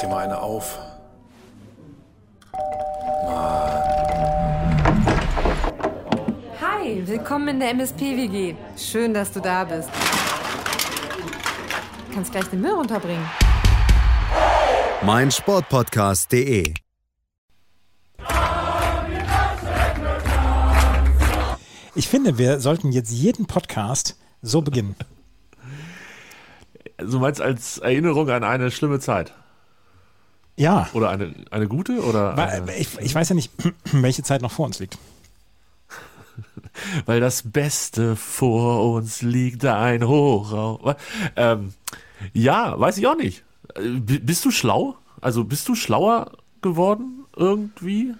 dir mal eine auf. Hi, willkommen in der MSP-WG. Schön, dass du da bist. Du kannst gleich den Müll runterbringen. mein Sportpodcast.de. Ich finde, wir sollten jetzt jeden Podcast so beginnen. Du meinst als Erinnerung an eine schlimme Zeit? Ja, Oder eine, eine gute? Oder eine, ich, ich weiß ja nicht, welche Zeit noch vor uns liegt. weil das Beste vor uns liegt, ein Hochraum. Ähm, ja, weiß ich auch nicht. Äh, Bist du schlau? Also bist du schlauer geworden irgendwie?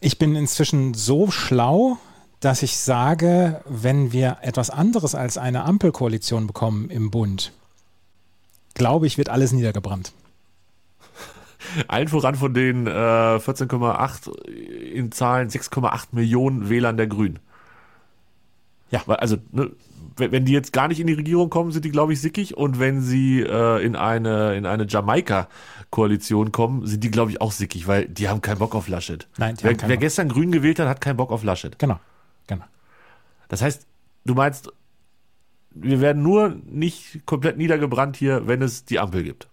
Ich bin inzwischen so schlau, dass ich sage, wenn wir etwas anderes als eine Ampelkoalition bekommen im Bund, glaube ich, wird alles niedergebrannt. Allen voran von den äh, 14,8 in Zahlen 6,8 Millionen Wählern der Grünen. Ja. Weil, Also, ne, wenn die jetzt gar nicht in die Regierung kommen, sind die, glaube ich, sickig. Und wenn sie äh, in eine, in eine Jamaika-Koalition kommen, sind die, glaube ich, auch sickig, weil die haben keinen Bock auf Laschet. Nein, die wer, haben keinen wer Bock. gestern Grün gewählt hat, hat keinen Bock auf Laschet. Genau, genau. Das heißt, du meinst, wir werden nur nicht komplett niedergebrannt hier, wenn es die Ampel gibt.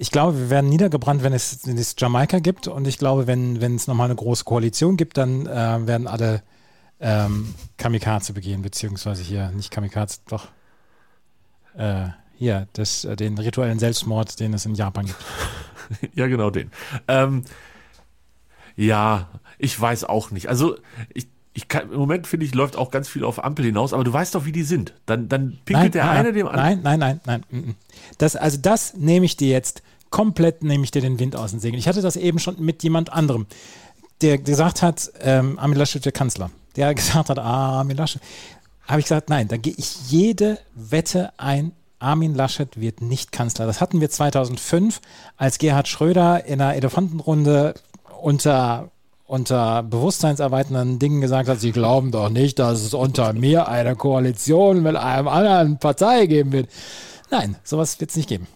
Ich glaube, wir werden niedergebrannt, wenn es, wenn es Jamaika gibt. Und ich glaube, wenn, wenn es nochmal eine große Koalition gibt, dann äh, werden alle ähm, Kamikaze begehen, beziehungsweise hier nicht Kamikaze, doch äh, hier, das, äh, den rituellen Selbstmord, den es in Japan gibt. Ja, genau den. Ähm, ja, ich weiß auch nicht. Also ich, ich kann, im Moment finde ich, läuft auch ganz viel auf Ampel hinaus, aber du weißt doch, wie die sind. Dann, dann pinkelt der eine dem anderen. Nein, nein, nein, nein. mm, mm. Das, also das nehme ich dir jetzt komplett, nehme ich dir den Wind aus den Segeln. Ich hatte das eben schon mit jemand anderem, der gesagt hat, ähm, Armin Laschet der Kanzler. Der gesagt hat, ah, Armin Laschet. Habe ich gesagt, nein, da gehe ich jede Wette ein. Armin Laschet wird nicht Kanzler. Das hatten wir 2005, als Gerhard Schröder in einer Elefantenrunde unter unter bewusstseinserweiternden Dingen gesagt hat, sie glauben doch nicht, dass es unter mir eine Koalition mit einem anderen Partei geben wird. Nein, sowas wird es nicht geben.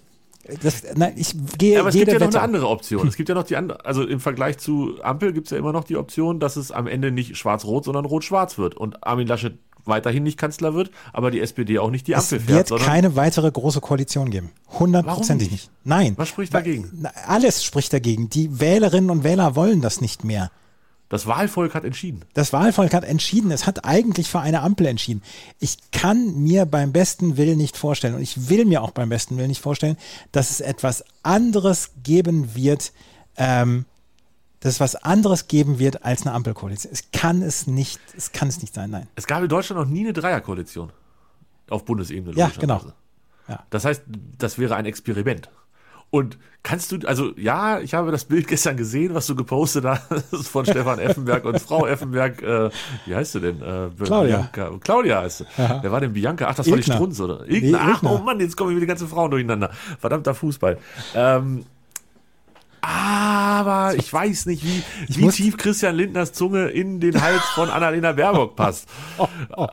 Das, nein, ich gehe Ja, aber es gibt ja noch Wette. eine andere Option. Es gibt ja noch die andere, also im Vergleich zu Ampel gibt es ja immer noch die Option, dass es am Ende nicht schwarz-rot, sondern rot-schwarz wird und Armin Laschet weiterhin nicht Kanzler wird, aber die SPD auch nicht die Es Ampel fährt, wird sondern keine weitere große Koalition geben. Hundertprozentig nicht? nicht? Nein. Was spricht dagegen? Alles spricht dagegen. Die Wählerinnen und Wähler wollen das nicht mehr. Das Wahlvolk hat entschieden. Das Wahlvolk hat entschieden, es hat eigentlich für eine Ampel entschieden. Ich kann mir beim besten Willen nicht vorstellen, und ich will mir auch beim besten Willen nicht vorstellen, dass es etwas anderes geben wird, ähm, dass es was anderes geben wird als eine Ampelkoalition. Es kann es nicht, es kann es nicht sein, nein. Es gab in Deutschland noch nie eine Dreierkoalition auf Bundesebene. Ja, genau. Ja. Das heißt, das wäre ein Experiment. Und kannst du, also ja, ich habe das Bild gestern gesehen, was du gepostet hast von Stefan Effenberg und Frau Effenberg, äh, wie heißt sie denn? Äh, Claudia. Bianca. Claudia heißt sie. Ja. Wer war denn Bianca? Ach, das war die Ilkner. Strunz, oder? Nee, Ilkner. Ach, Ilkner. oh Mann, jetzt kommen wieder die ganzen Frauen durcheinander. Verdammter Fußball. Ähm, aber ich weiß nicht, wie, wie muss- tief Christian Lindners Zunge in den Hals von Annalena Baerbock passt.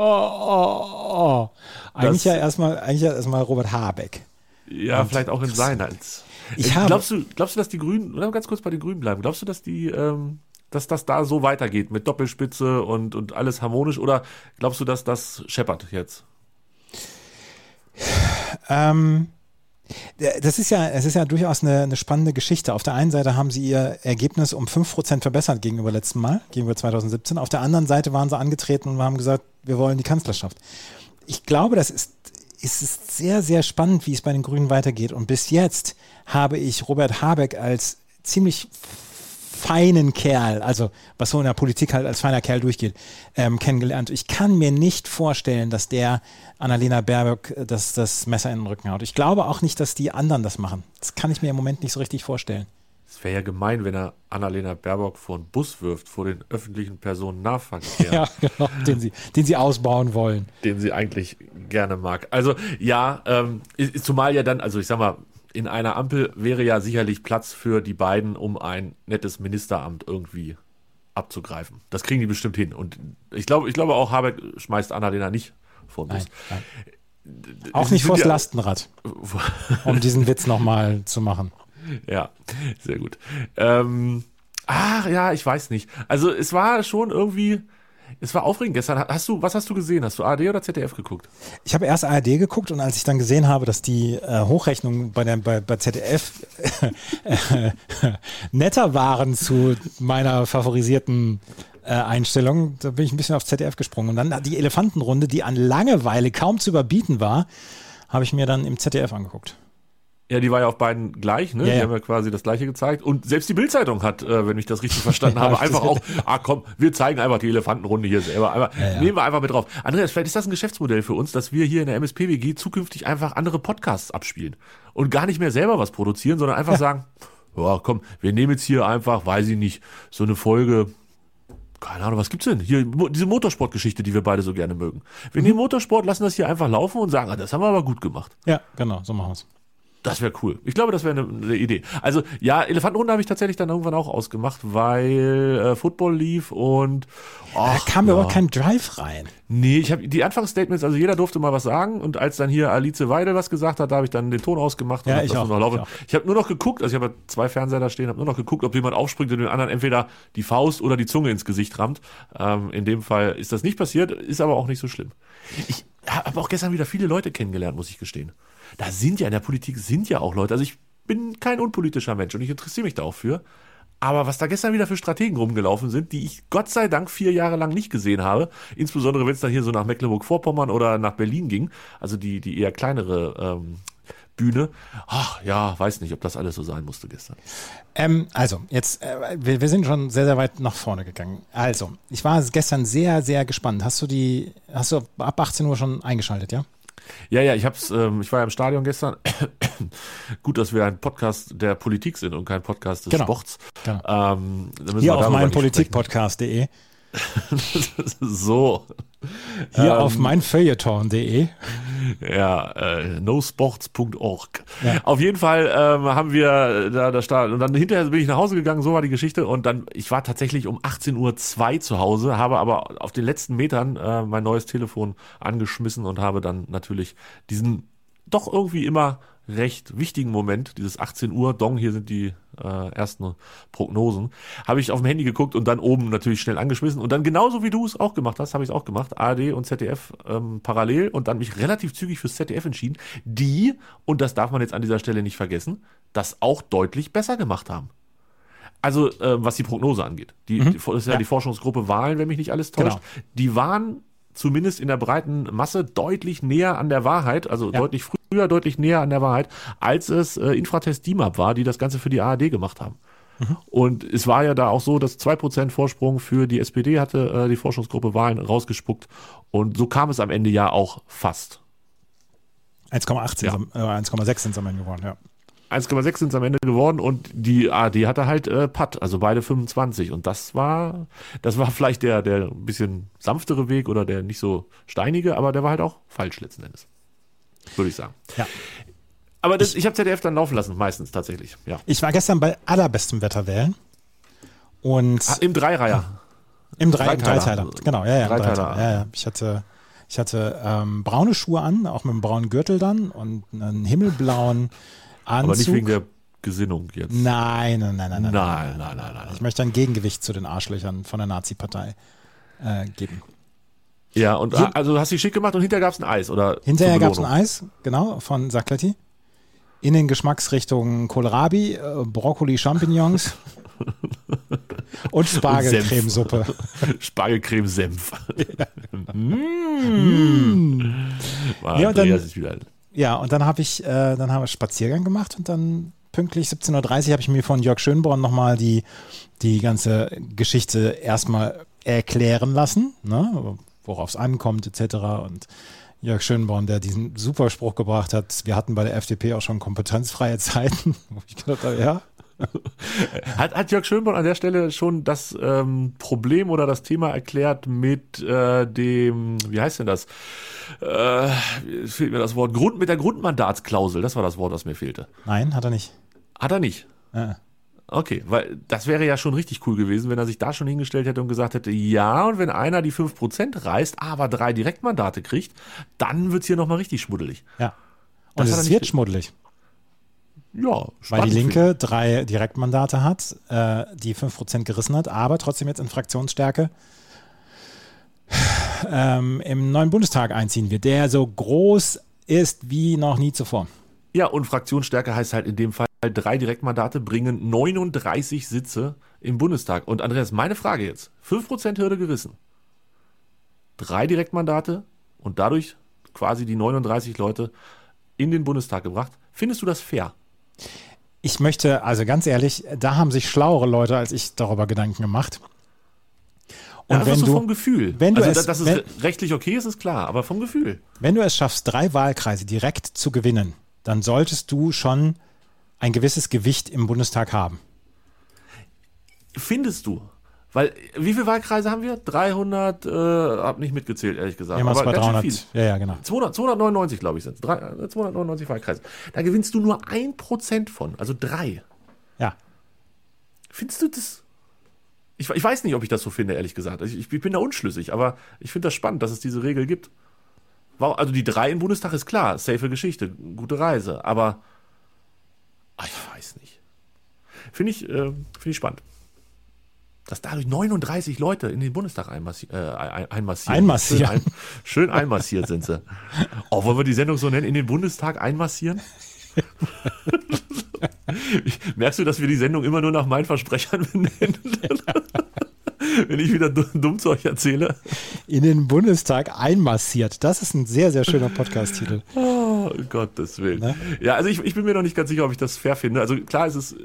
Oh, oh, oh. Eigentlich Das- ja erstmal, eigentlich ja erstmal Robert Habeck. Ja, vielleicht auch in sein Hals. Ich habe- glaubst du, glaubst du, dass die Grünen, oder ganz kurz bei den Grünen bleiben, glaubst du, dass die, ähm, dass das da so weitergeht mit Doppelspitze und, und alles harmonisch oder glaubst du, dass das scheppert jetzt? Ähm, das ist ja, es ist ja durchaus eine, eine spannende Geschichte. Auf der einen Seite haben sie ihr Ergebnis um 5% verbessert gegenüber letztem Mal, gegenüber 2017. Auf der anderen Seite waren sie angetreten und haben gesagt, wir wollen die Kanzlerschaft. Ich glaube, das ist, ist es sehr, sehr spannend, wie es bei den Grünen weitergeht. Und bis jetzt habe ich Robert Habeck als ziemlich feinen Kerl, also was so in der Politik halt als feiner Kerl durchgeht, ähm, kennengelernt. Ich kann mir nicht vorstellen, dass der Annalena Baerbock äh, das, das Messer in den Rücken haut. Ich glaube auch nicht, dass die anderen das machen. Das kann ich mir im Moment nicht so richtig vorstellen. Es wäre ja gemein, wenn er Annalena Baerbock vor einen Bus wirft, vor den öffentlichen Personennahverkehr, Ja, genau, den sie, den sie ausbauen wollen. den sie eigentlich gerne mag. Also ja, ähm, ist- zumal ja dann, also ich sag mal, in einer Ampel wäre ja sicherlich Platz für die beiden, um ein nettes Ministeramt irgendwie abzugreifen. Das kriegen die bestimmt hin. Und ich glaube, ich glaube auch, Habeck schmeißt Annalena nicht vor den Bus. Nein, nein. Auch nicht vors ja- Lastenrad, um diesen Witz nochmal zu machen. Ja, sehr gut. Ähm, ach ja, ich weiß nicht. Also es war schon irgendwie, es war aufregend gestern. Hast du, was hast du gesehen? Hast du ARD oder ZDF geguckt? Ich habe erst ARD geguckt und als ich dann gesehen habe, dass die äh, Hochrechnungen bei, der, bei, bei ZDF äh, netter waren zu meiner favorisierten äh, Einstellung, da bin ich ein bisschen auf ZDF gesprungen. Und dann die Elefantenrunde, die an Langeweile kaum zu überbieten war, habe ich mir dann im ZDF angeguckt. Ja, die war ja auf beiden gleich, ne? Ja, die haben ja quasi das gleiche gezeigt. Und selbst die Bildzeitung hat, äh, wenn ich das richtig verstanden habe, einfach auch, ah komm, wir zeigen einfach die Elefantenrunde hier selber. Aber nehmen wir einfach mit drauf. Andreas, vielleicht ist das ein Geschäftsmodell für uns, dass wir hier in der MSPWG zukünftig einfach andere Podcasts abspielen. Und gar nicht mehr selber was produzieren, sondern einfach sagen, ja komm, wir nehmen jetzt hier einfach, weiß ich nicht, so eine Folge, keine Ahnung, was gibt's denn? Hier, diese Motorsportgeschichte, die wir beide so gerne mögen. Wir nehmen Motorsport, lassen das hier einfach laufen und sagen, ah, das haben wir aber gut gemacht. Ja, genau, so machen wir es. Das wäre cool. Ich glaube, das wäre eine, eine Idee. Also ja, Elefantenrunde habe ich tatsächlich dann irgendwann auch ausgemacht, weil äh, Football lief und Da ach, kam mir ja. aber kein Drive rein. Nee, ich habe die Anfangsstatements, also jeder durfte mal was sagen und als dann hier Alice Weidel was gesagt hat, da habe ich dann den Ton ausgemacht und Ja, ich das auch, noch laufen. ich. Ich habe nur noch geguckt, also ich habe zwei Fernseher da stehen, habe nur noch geguckt, ob jemand aufspringt und den anderen entweder die Faust oder die Zunge ins Gesicht rammt. Ähm, in dem Fall ist das nicht passiert, ist aber auch nicht so schlimm. Ich habe auch gestern wieder viele Leute kennengelernt, muss ich gestehen. Da sind ja in der Politik sind ja auch Leute. Also ich bin kein unpolitischer Mensch und ich interessiere mich da auch für. Aber was da gestern wieder für Strategen rumgelaufen sind, die ich Gott sei Dank vier Jahre lang nicht gesehen habe, insbesondere wenn es dann hier so nach Mecklenburg-Vorpommern oder nach Berlin ging, also die, die eher kleinere ähm, Bühne. Ach ja, weiß nicht, ob das alles so sein musste gestern. Ähm, also, jetzt, äh, wir, wir sind schon sehr, sehr weit nach vorne gegangen. Also, ich war gestern sehr, sehr gespannt. Hast du die, hast du ab 18 Uhr schon eingeschaltet, ja? Ja, ja, ich hab's, ähm, ich war ja im Stadion gestern. Gut, dass wir ein Podcast der Politik sind und kein Podcast des Genau. Sports. Genau. Ähm, Hier auf meinpolitikpodcast.de, sprechen. so. hier Ähm, auf meinfeuilleton.de. Ja, äh, nosports.org. Ja. Auf jeden Fall ähm, haben wir da, da sta- und dann hinterher bin ich nach Hause gegangen, so war die Geschichte und dann, ich war tatsächlich um 18.02 Uhr zu Hause, habe aber auf den letzten Metern äh, mein neues Telefon angeschmissen und habe dann natürlich diesen doch irgendwie immer recht wichtigen Moment, dieses 18 Uhr, Dong, hier sind die äh, ersten Prognosen, habe ich auf dem Handy geguckt und dann oben natürlich schnell angeschmissen und dann genauso wie du es auch gemacht hast, habe ich es auch gemacht, ARD und ZDF ähm, parallel und dann mich relativ zügig fürs ZDF entschieden, die, und das darf man jetzt an dieser Stelle nicht vergessen, das auch deutlich besser gemacht haben. Also, äh, was die Prognose angeht. Die, die, das ist ja, Ja. die Forschungsgruppe Wahlen, wenn mich nicht alles täuscht. Genau. Die waren zumindest in der breiten Masse deutlich näher an der Wahrheit, also Ja. deutlich früher, deutlich näher an der Wahrheit, als es äh, Infratest DIMAP war, die das Ganze für die ARD gemacht haben. Mhm. Und es war ja da auch so, dass 2% Vorsprung für die SPD hatte äh, die Forschungsgruppe Wahlen rausgespuckt. Und so kam es am Ende ja auch fast. 1,8 Ja. sind äh, 1,6 sind es am Ende geworden, ja. 1,6 sind es am Ende geworden und die ARD hatte halt äh, Putt, also beide 25 und das war das war vielleicht der der ein bisschen sanftere Weg oder der nicht so steinige, aber der war halt auch falsch letzten Endes. Würde ich sagen. Ja. Aber das, ich, habe ZDF dann laufen lassen, meistens tatsächlich. Ja. Ich war gestern bei allerbestem Wetter wählen und Ah, Im Dreireiher. im, Drei, im Dreiteiler. Dreiteiler. Genau, ja, ja, Dreiteiler. Dreiteiler. Ja, ja. Ich hatte, ich hatte ähm, braune Schuhe an, auch mit einem braunen Gürtel dann und einen himmelblauen Anzug. Aber nicht wegen der Gesinnung jetzt. Nein, nein, nein, nein, nein. nein, nein, nein, nein. Ich möchte ein Gegengewicht zu den Arschlöchern von der Nazi-Partei äh, geben. Ja, und Hier- also du hast dich schick gemacht und hinterher gab es ein Eis oder Hinterher gab es ein? Eis, genau, von Sacletti. In den Geschmacksrichtungen Kohlrabi, äh, Brokkoli, Champignons und Spargelcremesuppe. Spargelcreme Senf. War Ja, und dann- Ja, und dann habe ich, äh, dann haben wir Spaziergang gemacht und dann pünktlich 17.30 Uhr habe ich mir von Jörg Schönborn nochmal die, die ganze Geschichte erstmal erklären lassen, ne, worauf es ankommt etc. Und Jörg Schönborn, der diesen super Spruch gebracht hat, wir hatten bei der FDP auch schon kompetenzfreie Zeiten. Wo ich gedacht habe, ja, Hat, hat Jörg Schönborn an der Stelle schon das ähm, Problem oder das Thema erklärt mit äh, dem, wie heißt denn das? Äh, fehlt mir das Wort, Grund, mit der Grundmandatsklausel, das war das Wort, das mir fehlte. nein, hat er nicht. Hat er nicht. Äh. Okay, weil das wäre ja schon richtig cool gewesen, wenn er sich da schon hingestellt hätte und gesagt hätte, ja, und wenn einer die 5% reißt, aber drei Direktmandate kriegt, dann wird's hier nochmal richtig schmuddelig. Ja. Und Das es wird ge- schmuddelig, Ja, weil die Linke drei Direktmandate hat, äh, die 5% gerissen hat, aber trotzdem jetzt in Fraktionsstärke ähm, im neuen Bundestag einziehen wird, der so groß ist wie noch nie zuvor. Ja, und Fraktionsstärke heißt halt in dem Fall, drei Direktmandate bringen 39 Sitze im Bundestag. Und Andreas, meine Frage jetzt, 5% Hürde gerissen. Drei Direktmandate und dadurch quasi die 39 Leute in den Bundestag gebracht. Findest du das fair? Ich möchte, also ganz ehrlich, da haben sich schlauere Leute als ich darüber Gedanken gemacht. Und ja, wenn so du, vom Gefühl. wenn du also, es- dass es wenn- re- rechtlich okay ist, ist klar, aber vom Gefühl. wenn du es schaffst, drei Wahlkreise direkt zu gewinnen, dann solltest du schon ein gewisses Gewicht im Bundestag haben. Findest du? Weil, wie viele Wahlkreise haben wir? 300, äh, hab nicht mitgezählt, ehrlich gesagt. Irgendwas bei ganz schön 300. viel. Ja, ja, genau. 200, 299, glaube ich, sind es. 299 Wahlkreise. Da gewinnst du nur ein Prozent von, also drei. Ja. Findest du das? Ich, ich weiß nicht, ob ich das so finde, ehrlich gesagt. Ich, ich bin da unschlüssig, aber ich finde das spannend, dass es diese Regel gibt. Also die drei im Bundestag ist klar, safe Geschichte, gute Reise, aber ah, ich weiß nicht. Finde ich, äh, finde ich spannend. Dass dadurch 39 Leute in den Bundestag einmassi äh, ein- einmassieren. Einmassieren. Schön, ein, schön einmassiert sind sie. Oh, wollen wir die Sendung so nennen? In den Bundestag einmassieren? Merkst du, dass wir die Sendung immer nur nach meinen Versprechern benennen? Wenn ich wieder du- dumm Zeug erzähle. In den Bundestag einmassiert. Das ist ein sehr, sehr schöner Podcast-Titel. Oh, Gottes Willen. Ne? Ja, also ich, ich bin mir noch nicht ganz sicher, ob ich das fair finde. Also klar, es ist äh,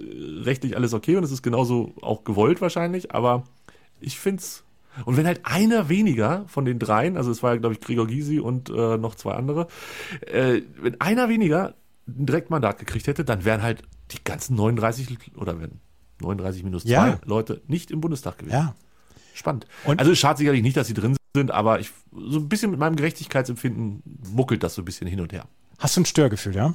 rechtlich alles okay und es ist genauso auch gewollt wahrscheinlich, aber ich finde es. Und wenn halt einer weniger von den dreien, also es war ja, glaube ich, Gregor Gysi und äh, noch zwei andere, äh, wenn einer weniger ein Direktmandat gekriegt hätte, dann wären halt die ganzen 39 oder wenn 39 minus 2 Ja. Leute nicht im Bundestag gewesen. Ja. Spannend. Und- also es schadet sicherlich nicht, dass sie drin sind, aber ich so ein bisschen mit meinem Gerechtigkeitsempfinden muckelt das so ein bisschen hin und her. Hast du ein Störgefühl, ja?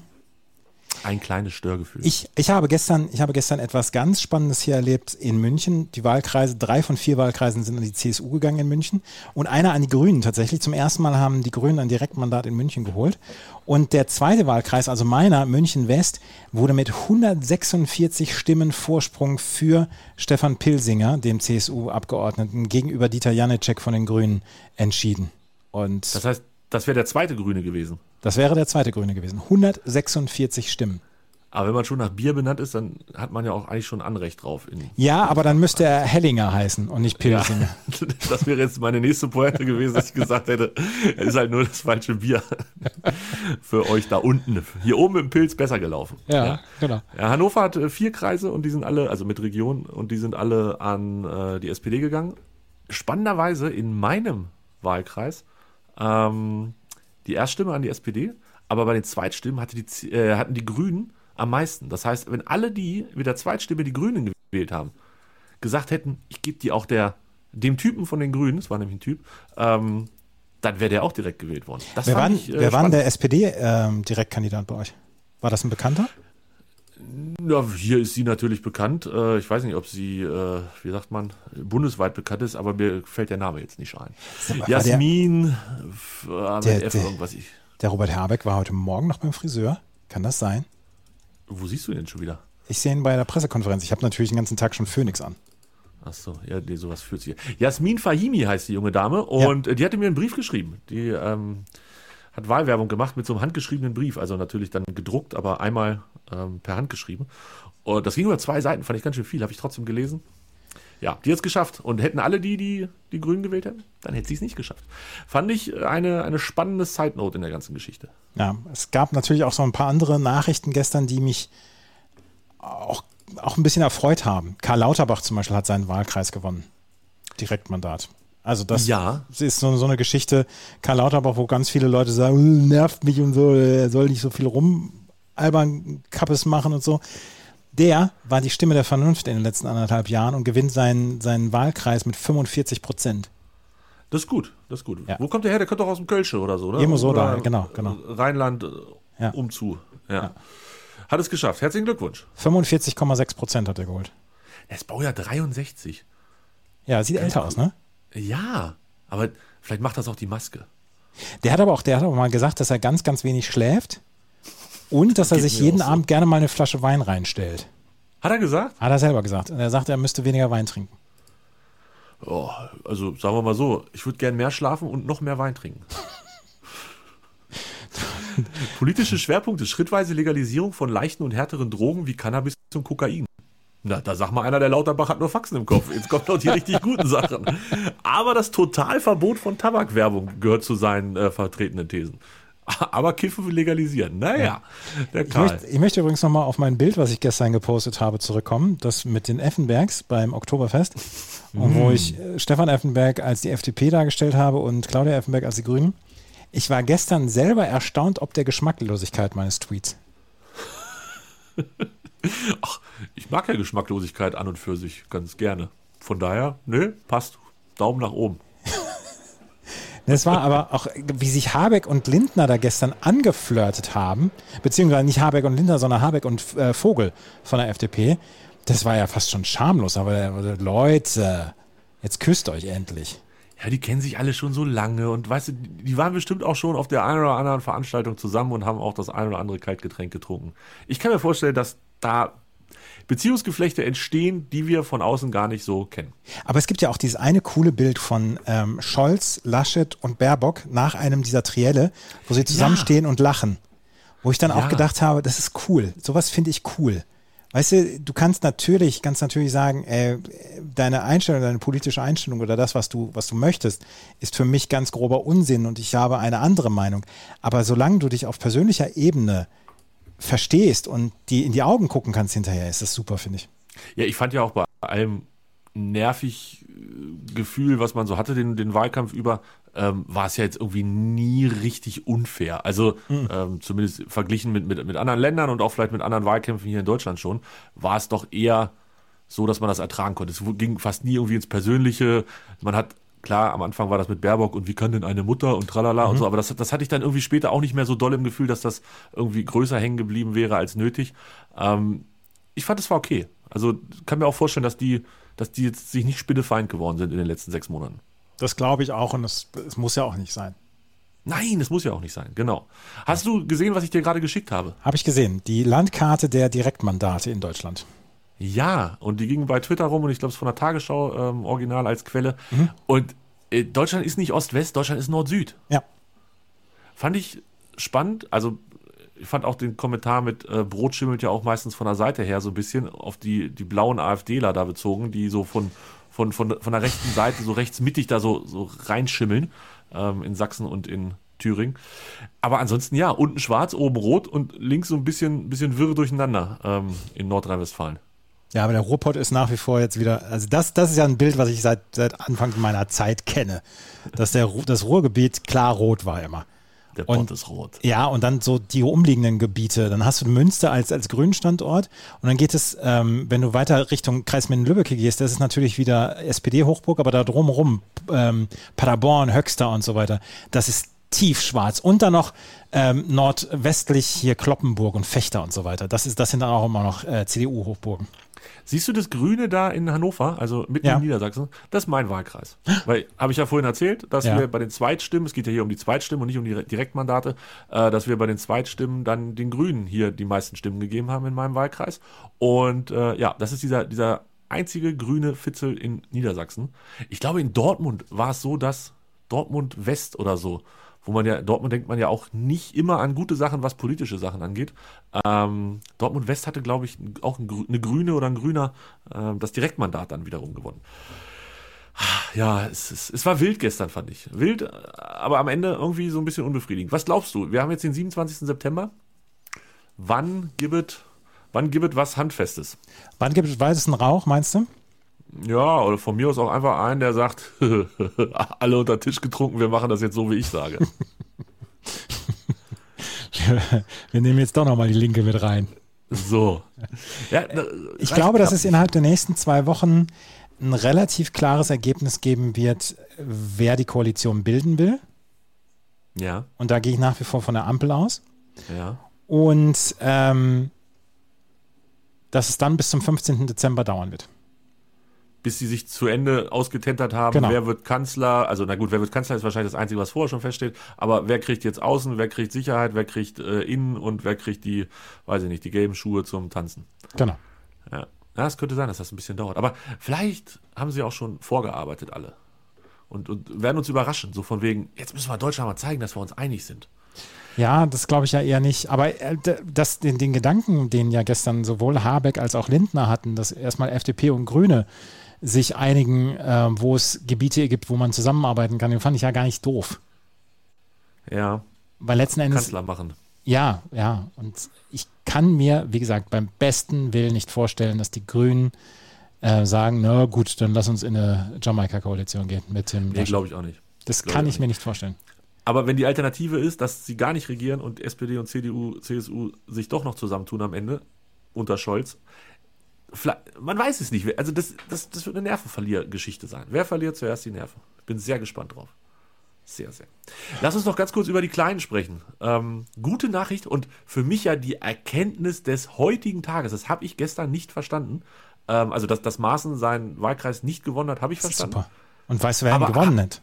Ein kleines Störgefühl. Ich, ich, habe gestern, ich habe gestern etwas ganz Spannendes hier erlebt in München. Die Wahlkreise, drei von vier Wahlkreisen sind an die CSU gegangen in München und einer an die Grünen tatsächlich. Zum ersten Mal haben die Grünen ein Direktmandat in München geholt. Und der zweite Wahlkreis, also meiner, München West, wurde mit 146 Stimmen Vorsprung für Stefan Pilsinger, dem CSU-Abgeordneten, gegenüber Dieter Janicek von den Grünen entschieden. Und das heißt, das wäre der zweite Grüne gewesen. das wäre der zweite Grüne gewesen. 146 Stimmen. Aber wenn man schon nach Bier benannt ist, dann hat man ja auch eigentlich schon Anrecht drauf. Ja, aber dann müsste er Hellinger heißen und nicht ja, Pilsinger. das wäre jetzt meine nächste Pointe gewesen, dass ich gesagt hätte, es ist halt nur das falsche Bier für euch da unten. Hier oben im Pilz besser gelaufen. Ja, genau. Ja, Hannover hat äh, vier Kreise und die sind alle, also mit Region, und die sind alle an äh, die SPD gegangen. Spannenderweise in meinem Wahlkreis ähm, die Erststimme an die SPD, aber bei den Zweitstimmen hatte die, äh, hatten die Grünen am meisten. Das heißt, wenn alle die mit der Zweitstimme die Grünen gewählt haben, gesagt hätten, ich gebe die auch der dem Typen von den Grünen, das war nämlich ein Typ, ähm, dann wäre der auch direkt gewählt worden. Das Wer war, ich, äh, wer war der SPD-Direktkandidat bei euch? War das ein Bekannter? Ja, hier ist sie natürlich bekannt. Äh, Ich weiß nicht, ob sie, äh, wie sagt man, bundesweit bekannt ist, aber mir fällt der Name jetzt nicht ein. Jasmin, f- äh, Der- F der- irgendwas. Ich, Der Robert Herbeck war heute Morgen noch beim Friseur. Kann das sein? wo siehst du ihn denn schon wieder? Ich sehe ihn bei der Pressekonferenz. Ich habe natürlich den ganzen Tag schon Phoenix an. Ach so, ja, nee, sowas führt sie. Jasmin Fahimi heißt die junge Dame und äh, die hatte mir einen Brief geschrieben. Die ähm, hat Wahlwerbung gemacht mit so einem handgeschriebenen Brief, also natürlich dann gedruckt, aber einmal ähm, per Hand geschrieben. Und das ging über zwei Seiten, fand ich ganz schön viel, habe ich trotzdem gelesen. Ja, die hat es geschafft. Und hätten alle die, die die Grünen gewählt hätten, dann hätte sie es nicht geschafft. Fand ich eine, eine spannende Side-Note in der ganzen Geschichte. Ja, es gab natürlich auch so ein paar andere Nachrichten gestern, die mich auch, auch ein bisschen erfreut haben. Karl Lauterbach zum Beispiel hat seinen Wahlkreis gewonnen. Direktmandat. Also das Ja. ist so, so eine Geschichte, Karl Lauterbach, wo ganz viele Leute sagen, "Uh, nervt mich und so, er soll nicht so viel rumalbern, Kappes machen und so. Der war die Stimme der Vernunft in den letzten anderthalb Jahren und gewinnt seinen, seinen Wahlkreis mit 45 Prozent. Das ist gut, das ist gut. Ja. Wo kommt der her? Der kommt doch aus dem Kölsche oder so, ne? Irgendwo so oder da, genau, genau. Rheinland, äh, Ja. umzu. Ja. Hat es geschafft. Herzlichen Glückwunsch. 45,6 Prozent hat er geholt. Er ist Baujahr 63. Ja, sieht älter aus, ne? Ja, aber vielleicht macht das auch die Maske. Der hat aber auch, der hat aber mal gesagt, dass er ganz, ganz wenig schläft und dass er Geht sich jeden auch so. Abend gerne mal eine Flasche Wein reinstellt. Hat er gesagt? Hat er selber gesagt. Und er sagt, er müsste weniger Wein trinken. Oh, also sagen wir mal so, ich würde gern mehr schlafen und noch mehr Wein trinken. Politische Schwerpunkte, schrittweise Legalisierung von leichten und härteren Drogen wie Cannabis und Kokain. Na, da sag mal einer, der Lauterbach hat nur Faxen im Kopf. Jetzt kommt noch die richtig guten Sachen. Aber das Totalverbot von Tabakwerbung gehört zu seinen äh, vertretenen Thesen. Aber Kiffen legalisieren. Naja, der Ich Karl. möchte, ich möchte übrigens nochmal auf mein Bild, was ich gestern gepostet habe, zurückkommen. Das mit den Effenbergs beim Oktoberfest. Und wo ich äh, Stefan Effenberg als die FDP dargestellt habe und Claudia Effenberg als die Grünen. Ich war gestern selber erstaunt ob der Geschmacklosigkeit meines Tweets. Ach, ich mag ja Geschmacklosigkeit an und für sich ganz gerne. Von daher, nö, passt. Daumen nach oben. Es war aber auch, wie sich Habeck und Lindner da gestern angeflirtet haben, beziehungsweise nicht Habeck und Lindner, sondern Habeck und äh, Vogel von der FDP. Das war ja fast schon schamlos, aber äh, Leute, jetzt küsst euch endlich. Ja, die kennen sich alle schon so lange und weißt du, die waren bestimmt auch schon auf der einen oder anderen Veranstaltung zusammen und haben auch das ein oder andere Kaltgetränk getrunken. Ich kann mir vorstellen, dass da Beziehungsgeflechte entstehen, die wir von außen gar nicht so kennen. Aber es gibt ja auch dieses eine coole Bild von ähm, Scholz, Laschet und Baerbock nach einem dieser Trielle, wo sie zusammenstehen und lachen. Wo ich dann auch Ja. gedacht habe, das ist cool. Sowas finde ich cool. Weißt du, du kannst natürlich, ganz natürlich sagen, äh, deine Einstellung, deine politische Einstellung oder das, was du, was du möchtest, ist für mich ganz grober Unsinn und ich habe eine andere Meinung. Aber solange du dich auf persönlicher Ebene verstehst und die in die Augen gucken kannst hinterher, ist das super, finde ich. Ja, ich fand ja auch bei allem nervig äh, Gefühl, was man so hatte, den, den Wahlkampf über, ähm, war es ja jetzt irgendwie nie richtig unfair. Also ähm, zumindest verglichen mit, mit, mit anderen Ländern und auch vielleicht mit anderen Wahlkämpfen hier in Deutschland schon, war es doch eher so, dass man das ertragen konnte. Es ging fast nie irgendwie ins Persönliche. Man hat, klar, am Anfang war das mit Baerbock und wie kann denn eine Mutter und tralala und so, aber das, das hatte ich dann irgendwie später auch nicht mehr so doll im Gefühl, dass das irgendwie größer hängen geblieben wäre als nötig. Ähm, ich fand, es war okay. Also kann mir auch vorstellen, dass die, dass die jetzt sich nicht spinnefeind geworden sind in den letzten sechs Monaten. Das glaube ich auch und es muss ja auch nicht sein. Nein, das muss ja auch nicht sein, genau. Hast du gesehen, was ich dir gerade geschickt habe? Habe ich gesehen. Die Landkarte der Direktmandate in Deutschland. Ja, und die ging bei Twitter rum und ich glaube, es von der Tagesschau ähm, original als Quelle. Und äh, Deutschland ist nicht Ost-West, Deutschland ist Nord-Süd. Ja. Fand ich spannend. Also ich fand auch den Kommentar mit äh, Brot schimmelt ja auch meistens von der Seite her so ein bisschen auf die, die blauen AfDler da bezogen, die so von, von, von, von der rechten Seite so rechtsmittig da so, so reinschimmeln ähm, in Sachsen und in Thüringen. Aber ansonsten ja, unten schwarz, oben rot und links so ein bisschen, bisschen wirr durcheinander ähm, in Nordrhein-Westfalen. Ja, aber der Ruhrpott ist nach wie vor jetzt wieder, also das, das ist ja ein Bild, was ich seit, seit Anfang meiner Zeit kenne, dass der, das Ruhrgebiet klar rot war immer. Der Und- Pott ist rot. Ja, und dann so die umliegenden Gebiete. Dann hast du Münster als, als Grünstandort und dann geht es, ähm, wenn du weiter Richtung Kreis Minden-Lübbecke gehst, das ist natürlich wieder SPD-Hochburg, aber da drumherum ähm, Paderborn, Höxter und so weiter, das ist tiefschwarz. Und dann noch ähm, nordwestlich hier Kloppenburg und Fechter und so weiter. Das, ist, das sind dann auch immer noch äh, CDU-Hochburgen. Siehst du das Grüne da in Hannover, also mitten Ja. in Niedersachsen? Das ist mein Wahlkreis. Weil, habe ich ja vorhin erzählt, dass Ja. wir bei den Zweitstimmen, es geht ja hier um die Zweitstimmen und nicht um die Direktmandate, äh, dass wir bei den Zweitstimmen dann den Grünen hier die meisten Stimmen gegeben haben in meinem Wahlkreis. Und äh, ja, das ist dieser, dieser einzige grüne Fitzel in Niedersachsen. Ich glaube, in Dortmund war es so, dass Dortmund West oder so, wo man ja, Dortmund denkt man ja auch nicht immer an gute Sachen, was politische Sachen angeht. Ähm, Dortmund West hatte, glaube ich, auch eine Grüne oder ein Grüner ähm, das Direktmandat dann wiederum gewonnen. Ja, es, es, es war wild gestern, fand ich. Wild, äh, aber am Ende irgendwie so ein bisschen unbefriedigend. Was glaubst du? Wir haben jetzt den 27. September. Wann gibt wann was Handfestes? Wann gibt es weißesten Rauch, meinst du? Ja, oder von mir aus auch einfach einen, der sagt, alle unter Tisch getrunken, wir machen das jetzt so, wie ich sage. Wir nehmen jetzt doch nochmal die Linke mit rein. So. Ja, na, Ich reicht glaube, dass es innerhalb der nächsten zwei Wochen ein relativ klares Ergebnis geben wird, wer die Koalition bilden will. Ja, Und da gehe ich nach wie vor von der Ampel aus. ja. Und ähm, dass es dann bis zum 15. Dezember dauern wird. Bis sie sich zu Ende ausgetentert haben, Genau. wer wird Kanzler, also na gut, wer wird Kanzler ist wahrscheinlich das Einzige, was vorher schon feststeht, aber wer kriegt jetzt Außen, wer kriegt Sicherheit, wer kriegt äh, Innen und wer kriegt die, weiß ich nicht, die gelben Schuhe zum Tanzen. Genau. Ja. ja, es könnte sein, dass das ein bisschen dauert. Aber vielleicht haben sie auch schon vorgearbeitet alle. Und, und werden uns überraschen, so von wegen, jetzt müssen wir Deutschland mal zeigen, dass wir uns einig sind. Ja, das glaube ich ja eher nicht. Aber äh, das, den, den Gedanken, den ja gestern sowohl Habeck als auch Lindner hatten, dass erstmal FDP und Grüne sich einigen, äh, wo es Gebiete gibt, wo man zusammenarbeiten kann, den fand ich ja gar nicht doof. Ja, Weil letzten Endes, Kanzler machen. ja, ja. Und ich kann mir, wie gesagt, beim besten Willen nicht vorstellen, dass die Grünen äh, sagen, na gut, dann lass uns in eine Jamaika-Koalition gehen mit dem. Nee, glaube ich auch nicht. das glaub kann ich ich mir nicht vorstellen. Aber wenn die Alternative ist, dass sie gar nicht regieren und SPD und CDU, CSU sich doch noch zusammentun am Ende unter Scholz, man weiß es nicht. Also das, das, das wird eine Nervenverliergeschichte sein. Wer verliert zuerst die Nerven? Ich bin sehr gespannt drauf. Sehr, sehr. Lass uns noch ganz kurz über die Kleinen sprechen. Ähm, gute Nachricht und für mich ja die Erkenntnis des heutigen Tages. Das habe ich gestern nicht verstanden. Ähm, also, dass, dass Maaßen seinen Wahlkreis nicht gewonnen hat, habe ich verstanden. super. Und weißt du, wer ihn gewonnen hat?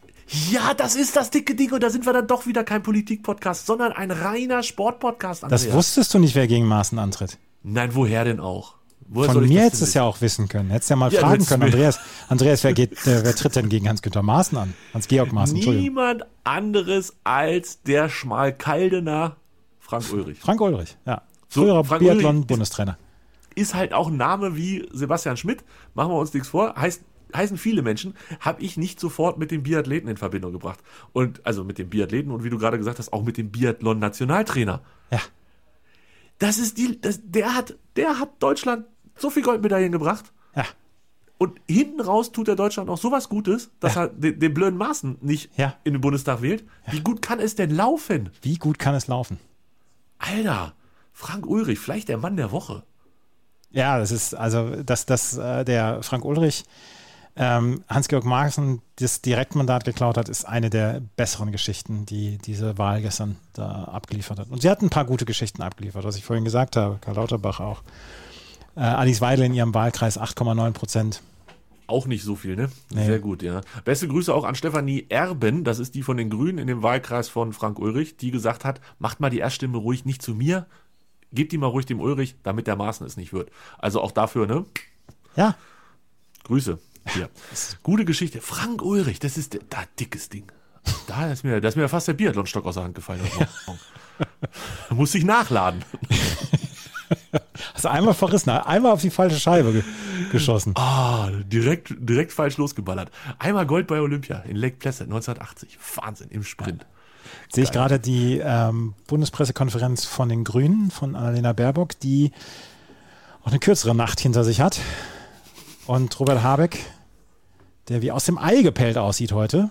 Ja, das ist das dicke Ding und da sind wir dann doch wieder kein Politik-Podcast, sondern ein reiner Sport-Podcast. Das wusstest du nicht, wer gegen Maßen antritt. Nein, woher denn auch? Woher Von mir hättest du es ja auch wissen können. Hättest ja mal Ja, fragen können, Andreas. Andreas, wer, geht, äh, wer tritt denn gegen Hans-Günter Maaßen an? Hans-Georg Maaßen. Niemand anderes als der Schmalkaldener Frank Ulrich. Frank Ulrich, ja. So, Früherer Ulrich Biathlon-Bundestrainer. Ist halt auch ein Name wie Sebastian Schmidt, machen wir uns nichts vor, heißt, heißen viele Menschen, habe ich nicht sofort mit dem Biathleten in Verbindung gebracht. Und also mit dem Biathleten und wie du gerade gesagt hast, auch mit dem Biathlon-Nationaltrainer. Ja. Das ist die, das, der hat, der hat Deutschland so viel Goldmedaillen gebracht. Ja. Und hinten raus tut er Deutschland auch sowas Gutes, dass er den, den blöden Maßen nicht Ja. in den Bundestag wählt. Wie gut kann es denn laufen? Wie gut kann es laufen? Alter, Frank Ulrich, vielleicht der Mann der Woche. Ja, das ist, also, dass, dass äh, der Frank Ulrich ähm, Hans-Georg Maaßen das Direktmandat geklaut hat, ist eine der besseren Geschichten, die diese Wahl gestern da abgeliefert hat. Und sie hat ein paar gute Geschichten abgeliefert, was ich vorhin gesagt habe. Karl Lauterbach auch. Äh, Alice Weidel in ihrem Wahlkreis 8,9 Prozent. Auch nicht so viel, ne? Nee. Sehr gut, ja. Beste Grüße auch an Stefanie Erben, das ist die von den Grünen in dem Wahlkreis von Frank Ulrich, die gesagt hat, macht mal die Erststimme ruhig nicht zu mir, gebt die mal ruhig dem Ulrich, damit der Maßen es nicht wird. Also auch dafür, ne? Ja, Grüße. Hier. Gute Geschichte. Frank Ulrich, das ist der, da dickes Ding. Da ist mir, da ist mir fast der Biathlonstock aus der Hand gefallen. Morgen. Muss ich nachladen. hast du einmal verrissen, einmal auf die falsche Scheibe ge geschossen. Ah, direkt, direkt falsch losgeballert. Einmal Gold bei Olympia in Lake Placid 1980. Wahnsinn, im Sprint. Sehe ich gerade die ähm, Bundespressekonferenz von den Grünen, von Annalena Baerbock, die auch eine kürzere Nacht hinter sich hat. Und Robert Habeck, der wie aus dem Ei gepellt aussieht heute.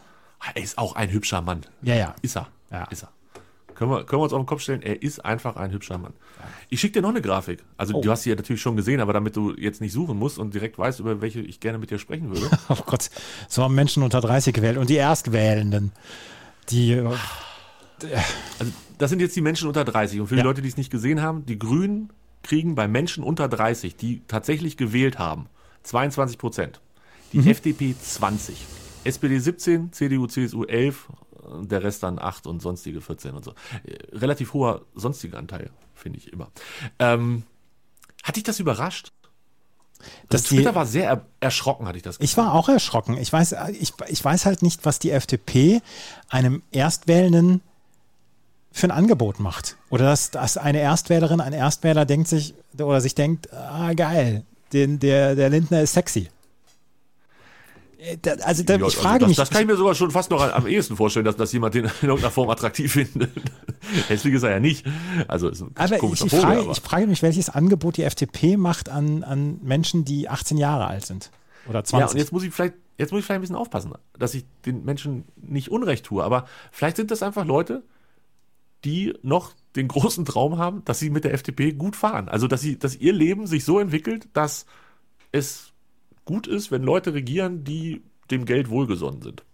Er ist auch ein hübscher Mann. Ja, ja. Ist er. Ja. Ist er. Können wir, können wir uns auf den Kopf stellen, er ist einfach ein hübscher Mann. Ich schicke dir noch eine Grafik. Also Oh. du hast sie ja natürlich schon gesehen, aber damit du jetzt nicht suchen musst und direkt weißt, über welche ich gerne mit dir sprechen würde. Oh Gott, so haben Menschen unter 30 gewählt. Und die Erstwählenden, die. äh, Also das sind jetzt die Menschen unter 30. Und für die Ja. Leute, die es nicht gesehen haben, die Grünen kriegen bei Menschen unter 30, die tatsächlich gewählt haben, 22 Prozent. Die Mhm. FDP 20. SPD 17, CDU, CSU 11, äh, der Rest dann 8 und sonstige 14 und so. Äh, Relativ hoher sonstiger Anteil, finde ich immer. Ähm, hat dich das überrascht? Also die, Twitter war sehr er erschrocken, hatte ich das ich war auch erschrocken. Ich weiß, ich, ich weiß halt nicht, was die FDP einem Erstwählenden für ein Angebot macht. Oder dass, dass eine Erstwählerin, ein Erstwähler denkt sich oder sich denkt, ah geil, den, der, der Lindner ist sexy. Äh, da- Also da, Ja, ich also frage das, mich, Das kann ich mir sogar schon fast noch am ehesten vorstellen, dass, dass jemand den in irgendeiner Form attraktiv findet. Hässlich ist er ja nicht. Also ist ein aber ich, komischer ich, Vogel, frage, aber- ich frage mich, welches Angebot die FDP macht an, an Menschen, die 18 Jahre alt sind. Oder 20. Ja, und jetzt muss ich vielleicht, jetzt muss ich vielleicht ein bisschen aufpassen, dass ich den Menschen nicht Unrecht tue. Aber vielleicht sind das einfach Leute, die noch den großen Traum haben, dass sie mit der FDP gut fahren. Also dass sie, dass ihr Leben sich so entwickelt, dass es gut ist, wenn Leute regieren, die dem Geld wohlgesonnen sind.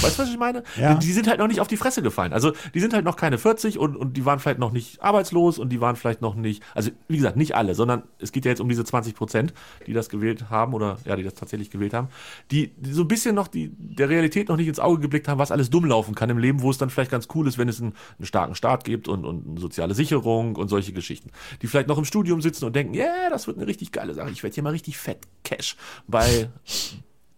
Weißt du, was ich meine? Ja. Die, die sind halt noch nicht auf die Fresse gefallen. Also die sind halt noch keine 40 und, und die waren vielleicht noch nicht arbeitslos und die waren vielleicht noch nicht, also wie gesagt, nicht alle, sondern es geht ja jetzt um diese 20 Prozent, die das gewählt haben oder ja, die das tatsächlich gewählt haben, die, die so ein bisschen noch die, der Realität noch nicht ins Auge geblickt haben, was alles dumm laufen kann im Leben, wo es dann vielleicht ganz cool ist, wenn es einen, einen starken Staat gibt und, und eine soziale Sicherung und solche Geschichten. Die vielleicht noch im Studium sitzen und denken, ja, yeah, das wird eine richtig geile Sache. Ich werde hier mal richtig fett Cash bei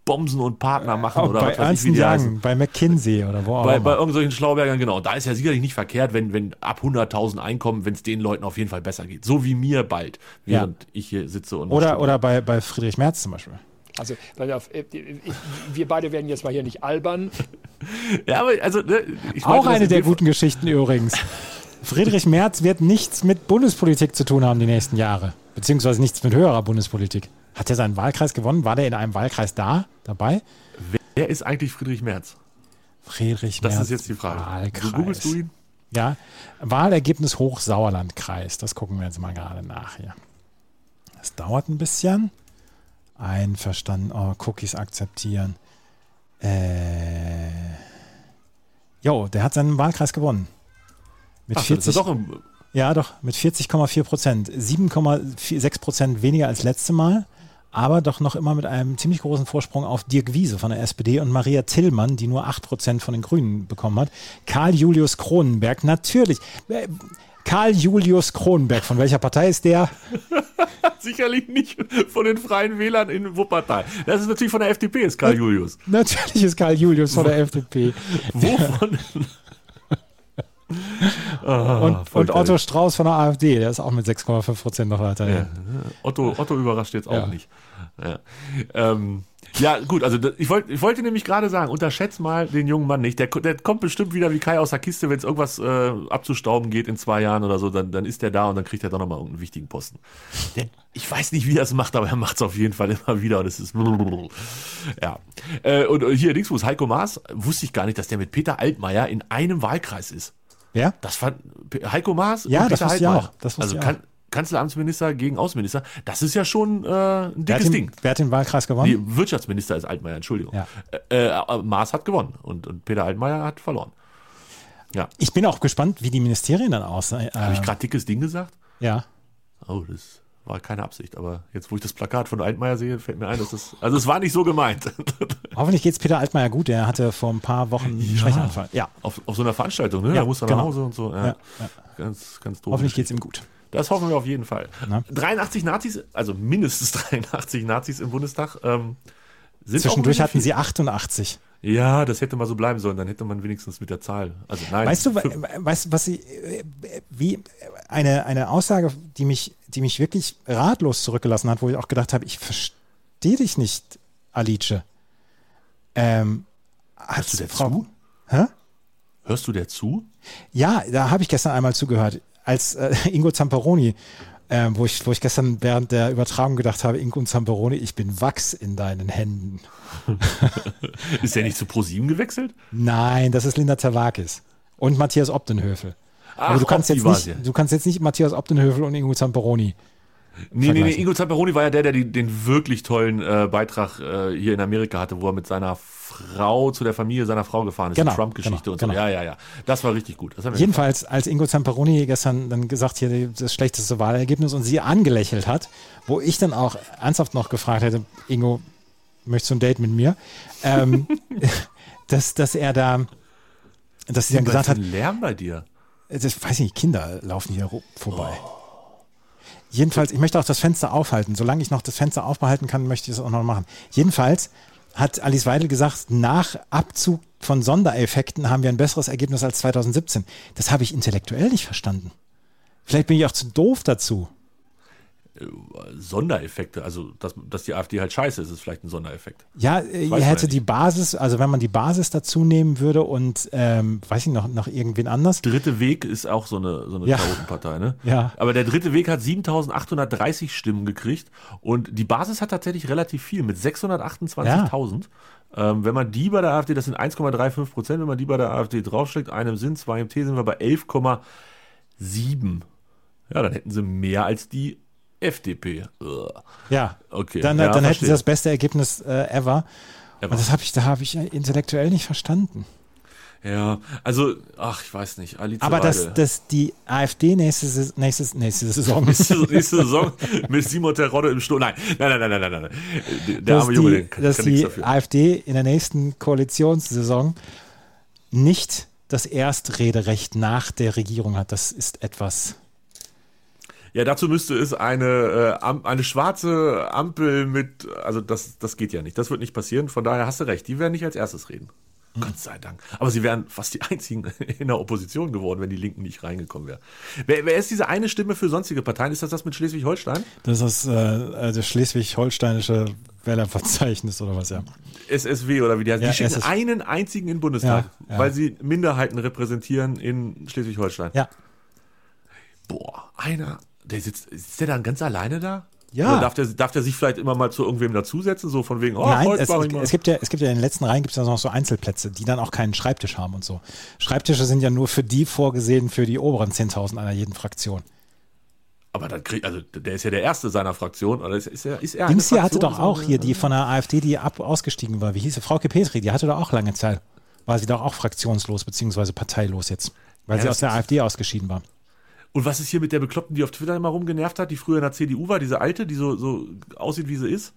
Bomsen und Partner machen Auch oder bei was weiß ich, wie. Sagen, bei McKinsey oder wo auch Bei, immer. bei irgendwelchen Schlaubergern, genau. Da ist ja sicherlich nicht verkehrt, wenn, wenn ab 100.000 Einkommen, wenn es den Leuten auf jeden Fall besser geht. So wie mir bald, Ja. während ich hier sitze und. oder oder bei, bei Friedrich Merz zum Beispiel. Also, pass auf, äh, wir beide werden jetzt mal hier nicht albern. Ja, aber also, ne, ich Auch meinte das eine in der guten Geschichten übrigens. Friedrich Merz wird nichts mit Bundespolitik zu tun haben die nächsten Jahre. Beziehungsweise nichts mit höherer Bundespolitik. Hat er seinen Wahlkreis gewonnen? War der in einem Wahlkreis da, dabei? Wer ist eigentlich Friedrich Merz? Friedrich Das Merz. ist jetzt die Frage. Wahlkreis. Du googelst du ihn? Ja, Wahlergebnis Hochsauerlandkreis. Das gucken wir jetzt mal gerade nach hier. Das dauert ein bisschen. Einverstanden. Oh, Cookies akzeptieren. Äh. Jo, der hat seinen Wahlkreis gewonnen. Mit Ach, das ist 40, ja doch im, ja, doch, mit 40,4 Prozent. 7,6 Prozent weniger als letzte Mal, aber doch noch immer mit einem ziemlich großen Vorsprung auf Dirk Wiese von der SPD und Maria Tillmann, die nur 8 Prozent von den Grünen bekommen hat. Karl Julius Kronenberg, natürlich. Äh, Karl Julius Kronenberg, von welcher Partei ist der? sicherlich nicht von den Freien Wählern in Wuppertal. Das ist natürlich von der FDP, ist Karl Julius. Natürlich ist Karl Julius von der FDP. Wovon? Ah, Und, und. Otto Strauß von der AfD, der ist auch mit 6,5 Prozent noch weiter. Ja, Otto, Otto überrascht jetzt auch Ja. nicht. Ja. Ähm, ja, gut, also ich, wollte ich wollte nämlich gerade sagen, unterschätzt mal den jungen Mann nicht. Der, der kommt bestimmt wieder wie Kai aus der Kiste, wenn es irgendwas äh, abzustauben geht in zwei Jahren oder so, dann, dann ist der da und dann kriegt er doch nochmal irgendeinen wichtigen Posten. Der, ich weiß nicht, wie er es macht, aber er macht es auf jeden Fall immer wieder und es ist ja. Äh, und hier, Dingsbus, Heiko Maas, wusste ich gar nicht, dass der mit Peter Altmaier in einem Wahlkreis ist. Wer? Das fand Heiko Maas Ja, das Peter wusste ich auch. Das wusste also ich kan Kanzleramtsminister gegen Außenminister, das ist ja schon äh, ein Wer dickes den, Ding. wer hat den Wahlkreis gewonnen? Nee, Wirtschaftsminister ist Altmaier, Entschuldigung. Ja. Äh, äh, Maas hat gewonnen und, und Peter Altmaier hat verloren. Ich bin auch gespannt, wie die Ministerien dann aussehen. Habe ich Äh, gerade dickes Ding gesagt? ja. Oh, das war keine Absicht, aber jetzt, wo ich das Plakat von Altmaier sehe, fällt mir ein, dass das. Also es war nicht so gemeint. Hoffentlich geht es Peter Altmaier gut. Der hatte vor ein paar Wochen einen Schwächeanfall. Ja, auf, auf so einer Veranstaltung, ne? Ja, da muss er genau. nach Hause und so. Ja. Ja, ja. Ganz, ganz doof. hoffentlich geht es ihm gut. Das hoffen wir auf jeden Fall. Na? 83 Nazis, also mindestens 83 Nazis im Bundestag. Ähm, sind Zwischendurch hatten sie 88. Ja, das hätte mal so bleiben sollen, dann hätte man wenigstens mit der Zahl. Also nein. Weißt du, weißt, was sie, wie eine, eine Aussage, die mich, die mich wirklich ratlos zurückgelassen hat, wo ich auch gedacht habe, ich verstehe dich nicht, Alice. Ähm, Hörst du der Frau, zu? Hä? Hörst du der zu? Ja, da habe ich gestern einmal zugehört, als äh, Ingo Zamperoni, äh, wo, ich, wo ich gestern während der Übertragung gedacht habe, Ingo Zamperoni, ich bin Wachs in deinen Händen. Ist der nicht zu ProSieben gewechselt? Nein, das ist Linda Zerwakis und Matthias Opdenhöfel. Ach, Aber du kannst, jetzt nicht, du kannst jetzt nicht Matthias Opdenhöfel und Ingo Zamperoni. Nee, nee, nee. Ingo Zamperoni war ja der, der die, den wirklich tollen äh, Beitrag äh, hier in Amerika hatte, wo er mit seiner Frau zu der Familie seiner Frau gefahren ist. Genau, die Trump-Geschichte genau, und so. genau. Ja, ja, ja. Das war richtig gut. Jedenfalls, als Ingo Zamperoni gestern dann gesagt hier das schlechteste Wahlergebnis und sie angelächelt hat, wo ich dann auch ernsthaft noch gefragt hätte, Ingo, möchtest du ein Date mit mir? Ähm, dass, dass er da, dass sie dann gesagt hat, Lärm bei dir. das weiß ich nicht, Kinder laufen hier vorbei. Jedenfalls, ich möchte auch das Fenster aufhalten. Solange ich noch das Fenster aufbehalten kann, möchte ich es auch noch machen. Jedenfalls hat Alice Weidel gesagt, nach Abzug von Sondereffekten haben wir ein besseres Ergebnis als 2017. Das habe ich intellektuell nicht verstanden. Vielleicht bin ich auch zu doof dazu. Sondereffekte, also dass, dass die AfD halt scheiße ist, ist vielleicht ein Sondereffekt. Ja, äh, ihr hätte ja die Basis, also wenn man die Basis dazu nehmen würde und, ähm, weiß ich noch, noch irgendwen anders. Dritte Weg ist auch so eine, so eine Ja. Chaotenpartei, ne? Ja. Aber der dritte Weg hat 7830 Stimmen gekriegt und die Basis hat tatsächlich relativ viel mit 628.000. Ähm, wenn man die bei der AfD, das sind 1,35 Prozent, wenn man die bei der AfD draufschlägt, einem sind, zwei im T, sind wir bei 11,7. Ja, dann hätten sie mehr als die FDP. Ugh. Ja, Okay. dann, ja, dann hätten sie das beste Ergebnis äh, ever. Und das habe ich, da habe ich intellektuell nicht verstanden. Ja, also, ach, ich weiß nicht. Alice Aber dass, dass die AfD nächste, Saison- nächste, nächste Saison nächste, nächste Saison mit Simon Terodde im Sturm. Nein, nein, nein, nein, nein, nein. Der dass arme Junge, die, der kann, dass kann die. AfD in der nächsten Koalitionssaison nicht das Erstrederecht nach der Regierung hat. Das ist etwas. Ja, dazu müsste es eine, äh, eine schwarze Ampel mit, also das, das geht ja nicht. Das wird nicht passieren. Von daher hast du recht. Die werden nicht als erstes reden. Hm. Gott sei Dank. Aber sie wären fast die einzigen in der Opposition geworden, wenn die Linken nicht reingekommen wären. Wer, wer ist diese eine Stimme für sonstige Parteien? Ist das das mit Schleswig-Holstein? Das ist äh, das schleswig-holsteinische Wählerverzeichnis oder was, ja. SSW oder wie die heißt. Ja, die schicken einen einzigen in den Bundestag, Ja, ja. weil sie Minderheiten repräsentieren in Schleswig-Holstein. Ja. Boah, einer, der sitzt, sitzt der dann ganz alleine da? Ja. Oder darf der, darf der sich vielleicht immer mal zu irgendwem dazusetzen, so von wegen, oh, Nein, es, es, gibt ja, es gibt ja in den letzten Reihen gibt es ja noch so Einzelplätze, die dann auch keinen Schreibtisch haben und so. Schreibtische sind ja nur für die vorgesehen, für die oberen 10.000 einer jeden Fraktion. Aber dann kriegt, also der ist ja der Erste seiner Fraktion, oder ist, ist er, ist er Dings hier hatte doch auch hier, die von der AfD, die ab ausgestiegen war. Wie hieß sie? Frauke Petri, die hatte doch auch lange Zeit. War sie doch auch fraktionslos, beziehungsweise parteilos jetzt. Weil Ja, sie aus der ist- AfD ausgeschieden war. Und was ist hier mit der Bekloppten, die auf Twitter immer rumgenervt hat, die früher in der CDU war, diese alte, die so, so aussieht, wie sie ist?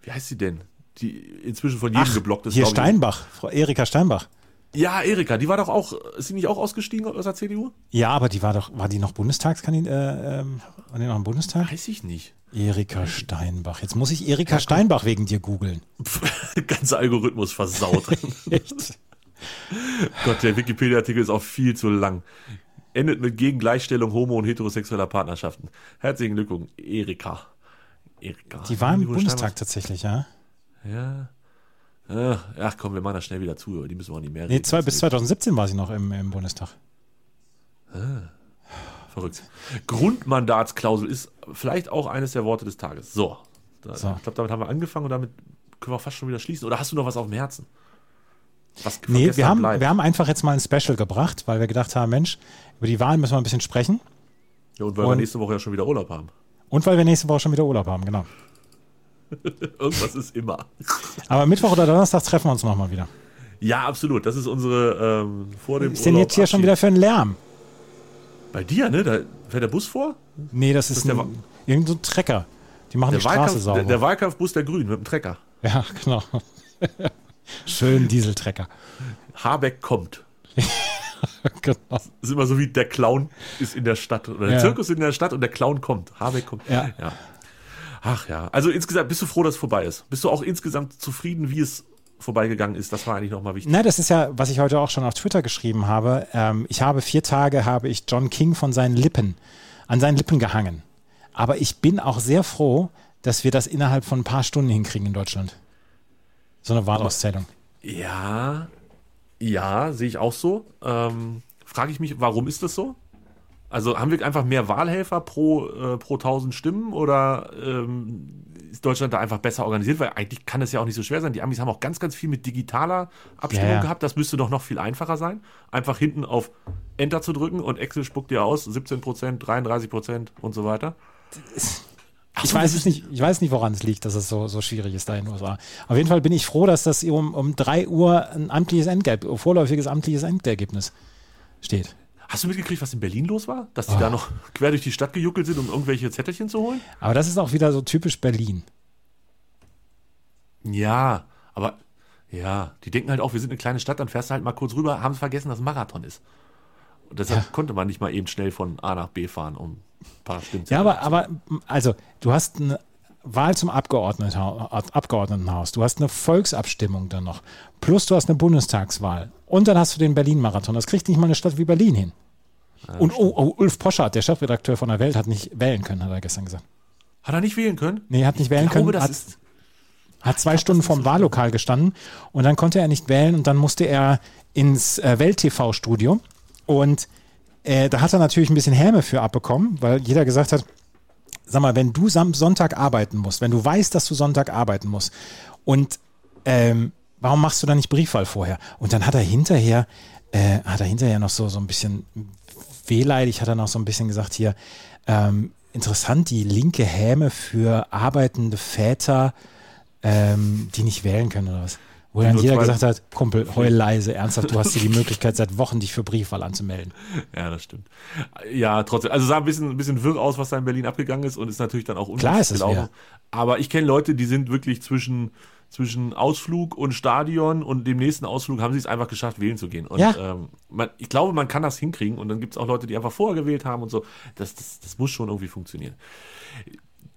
Wie heißt sie denn? Die inzwischen von jedem geblockt ist. hier glaub ich. Steinbach, Frau Erika Steinbach. Ja, Erika, die war doch auch, ist sie nicht auch ausgestiegen aus der CDU? Ja, aber die war doch, war die noch Bundestagskandidatin? Äh, ähm, war die noch im Bundestag? Weiß ich nicht. Erika Steinbach. Jetzt muss ich Erika Steinbach wegen dir googeln. Ganzer Algorithmus versaut. Echt? Gott, der Wikipedia-Artikel ist auch viel zu lang. Endet mit gegen Gleichstellung homo- und heterosexueller Partnerschaften. Herzlichen Glückwunsch, Erika. Erika. Die war im Bundestag tatsächlich, ja. Ja. Ach, ach komm, wir machen das schnell wieder zu, die müssen wir auch nicht mehr Nee, reden. zwei, bis 2017 war sie noch im, im Bundestag. Verrückt. Grundmandatsklausel ist vielleicht auch eines der Worte des Tages. So. So. Ich glaube, damit haben wir angefangen und damit können wir auch fast schon wieder schließen. Oder hast du noch was auf dem Herzen? Was Nee, wir haben, bleibt? wir haben einfach jetzt mal ein Special gebracht, weil wir gedacht haben, Mensch, über die Wahlen müssen wir ein bisschen sprechen. ja, und weil wir und- nächste Woche ja schon wieder Urlaub haben. Und weil wir nächste Woche schon wieder Urlaub haben, genau. Irgendwas ist immer. Aber Mittwoch oder Donnerstag treffen wir uns nochmal wieder. Ja, absolut. Das ist unsere ähm, vor dem Was ist denn Urlaub jetzt hier schon Abschied. wieder für ein Lärm? Bei dir, ne? Da fährt der Bus vor? Nee, das ist, ist der ein, irgend so ein Trecker. Die machen die Straße Wahlkampf, sauber. der, der Wahlkampfbus der Grünen mit dem Trecker. ja, genau. Schön Dieseltrecker. Habeck kommt. genau. Das ist immer so wie der Clown ist in der Stadt. Oder der Ja. Zirkus ist in der Stadt und der Clown kommt. Habeck kommt. Ja. Ach ja. Also insgesamt, bist du froh, dass es vorbei ist? Bist du auch insgesamt zufrieden, wie es vorbeigegangen ist? Das war eigentlich nochmal wichtig. Na, das ist ja, was ich heute auch schon auf Twitter geschrieben habe. Ähm, ich habe vier Tage, habe ich John King von seinen Lippen, an seinen Lippen gehangen. Aber ich bin auch sehr froh, dass wir das innerhalb von ein paar Stunden hinkriegen in Deutschland. So eine Wahlauszählung. Ja, ja, sehe ich auch so. Ähm, Frage ich mich, warum ist das so? Also haben wir einfach mehr Wahlhelfer pro, äh, pro 1000 Stimmen oder ähm, ist Deutschland da einfach besser organisiert? Weil eigentlich kann es ja auch nicht so schwer sein. Die Amis haben auch ganz, ganz viel mit digitaler Abstimmung ja. gehabt. Das müsste doch noch viel einfacher sein. Einfach hinten auf Enter zu drücken und Excel spuckt dir aus 17 Prozent, 33 Prozent und so weiter. Ach Ich so, weiß es nicht, ich weiß nicht, woran es liegt, dass es so, so schwierig ist da in den USA. Auf jeden Fall bin ich froh, dass das um, um 3 Uhr ein amtliches Endergebnis, vorläufiges amtliches Endergebnis steht. Hast du mitgekriegt, was in Berlin los war? Dass die Oh. da noch quer durch die Stadt gejuckelt sind, um irgendwelche Zettelchen zu holen? Aber das ist auch wieder so typisch Berlin. Ja, aber ja, die denken halt auch, wir sind eine kleine Stadt, dann fährst du halt mal kurz rüber, haben vergessen, dass ein Marathon ist. Und deshalb Ja. konnte man nicht mal eben schnell von A nach B fahren, um ein paar Stimmen zu Ja, aber, aber also, du hast eine Wahl zum Abgeordnetenhaus, du hast eine Volksabstimmung dann noch, plus du hast eine Bundestagswahl und dann hast du den Berlin-Marathon. Das kriegt nicht mal eine Stadt wie Berlin hin. und oh, oh, Ulf Poschardt, der Chefredakteur von der Welt, hat nicht wählen können, hat er gestern gesagt. Hat er nicht wählen können? Nee, hat nicht wählen glaube, können. Hat, ist. hat zwei Stunden vorm Wahllokal gestanden und dann konnte er nicht wählen und dann musste er ins äh, Welt-TV-Studio und äh, da hat er natürlich ein bisschen Häme für abbekommen, weil jeder gesagt hat, sag mal, wenn du Sonntag arbeiten musst, wenn du weißt, dass du Sonntag arbeiten musst und ähm, warum machst du da nicht Briefwahl vorher? Und dann hat er hinterher, äh, hat er hinterher noch so, so ein bisschen wehleidig, hat er noch so ein bisschen gesagt hier, ähm, interessant, die linke Häme für arbeitende Väter ähm, die nicht wählen können oder was? Wo dann jeder gesagt hat, Kumpel, heul leise, ernsthaft, du hast hier die Möglichkeit, seit Wochen dich für Briefwahl anzumelden. Ja, das stimmt. Ja, trotzdem. Also sah ein bisschen, ein bisschen wirr aus, was da in Berlin abgegangen ist und ist natürlich dann auch Klar ist es gelaufen. Aber ich kenne Leute, die sind wirklich zwischen, zwischen Ausflug und Stadion und dem nächsten Ausflug haben sie es einfach geschafft, wählen zu gehen. Und Ja. ähm, man, ich glaube, man kann das hinkriegen und dann gibt es auch Leute, die einfach vorher gewählt haben und so. Das, das, das muss schon irgendwie funktionieren.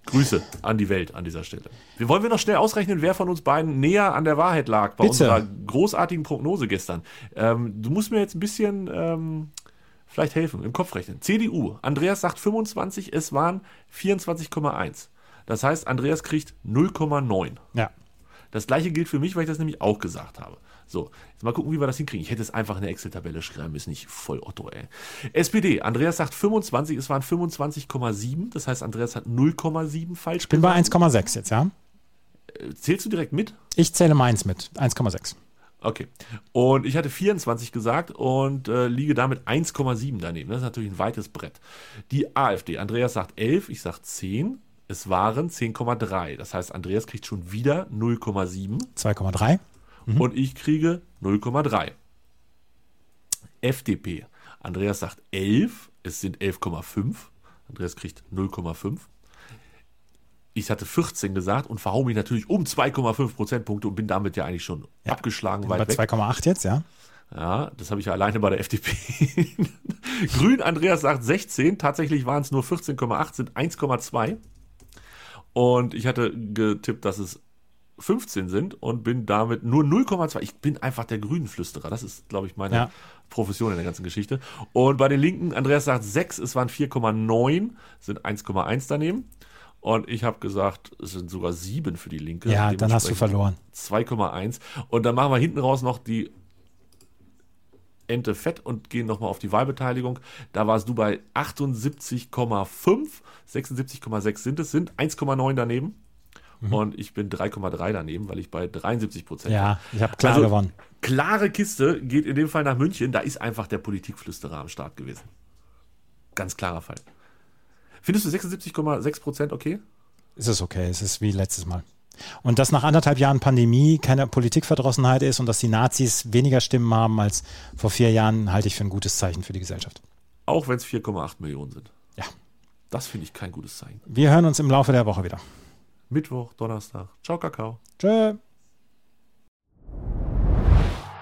Grüße an die Welt an dieser Stelle. Wir wollen wir noch schnell ausrechnen, wer von uns beiden näher an der Wahrheit lag bei Bitte. unserer großartigen Prognose gestern. Ähm, du musst mir jetzt ein bisschen ähm, vielleicht helfen, im Kopf rechnen. CDU, Andreas sagt 25, es waren 24,1. Das heißt, Andreas kriegt 0,9. Ja. Das gleiche gilt für mich, weil ich das nämlich auch gesagt habe. So, jetzt mal gucken, wie wir das hinkriegen. Ich hätte es einfach in der Excel-Tabelle schreiben müssen, nicht voll Otto, ey. SPD, Andreas sagt 25, es waren 25,7. Das heißt, Andreas hat 0,7 falsch Ich bin bei gesagt. 1,6 jetzt, ja. Zählst du direkt mit? Ich zähle meins mit, 1,6. Okay. Und ich hatte 24 gesagt und äh, liege damit 1,7 daneben. Das ist natürlich ein weites Brett. Die AfD. Andreas sagt 11, ich sage 10. Es waren 10,3. Das heißt, Andreas kriegt schon wieder 0,7 2,3. und ich kriege 0,3. FDP. Andreas sagt 11, es sind 11,5. Andreas kriegt 0,5. Ich hatte 14 gesagt und verhau mich natürlich um 2,5 Prozentpunkte und bin damit ja eigentlich schon abgeschlagen Bin bei weit weg. 2,8 jetzt, ja. Ja, das habe ich ja alleine bei der FDP. Grün, Andreas sagt 16. Tatsächlich waren es nur 14,8, sind 1,2. Und ich hatte getippt, dass es 15 sind und bin damit nur 0,2. Ich bin einfach der Grünenflüsterer. Das ist, glaube ich, meine Ja. Profession in der ganzen Geschichte. Und bei den Linken, Andreas sagt 6, es waren 4,9, sind 1,1 daneben. Und ich habe gesagt, es sind sogar 7 für die Linke. Ja, dann hast du verloren. 2,1. Und dann machen wir hinten raus noch die Ente fett und gehen nochmal auf die Wahlbeteiligung. Da warst du bei 78,5, 76,6 sind es, sind 1,9 daneben. Und ich bin 3,3 daneben, weil ich bei 73 Prozent Mhm. Ja, ich habe klar Also- gewonnen. Klare Kiste geht in dem Fall nach München. Da ist einfach der Politikflüsterer am Start gewesen. Ganz klarer Fall. Findest du 76,6 Prozent okay? Es ist okay, es ist wie letztes Mal. Und dass nach anderthalb Jahren Pandemie keine Politikverdrossenheit ist und dass die Nazis weniger Stimmen haben als vor vier Jahren, halte ich für ein gutes Zeichen für die Gesellschaft. Auch wenn es 4,8 Millionen sind. Ja. Das finde ich kein gutes Zeichen. Wir hören uns im Laufe der Woche wieder. Mittwoch, Donnerstag. Ciao, Kakao. Tschö.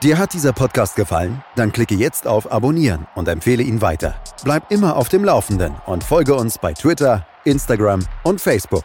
Dir hat dieser Podcast gefallen? Dann klicke jetzt auf Abonnieren und empfehle ihn weiter. Bleib immer auf dem Laufenden und folge uns bei Twitter, Instagram und Facebook.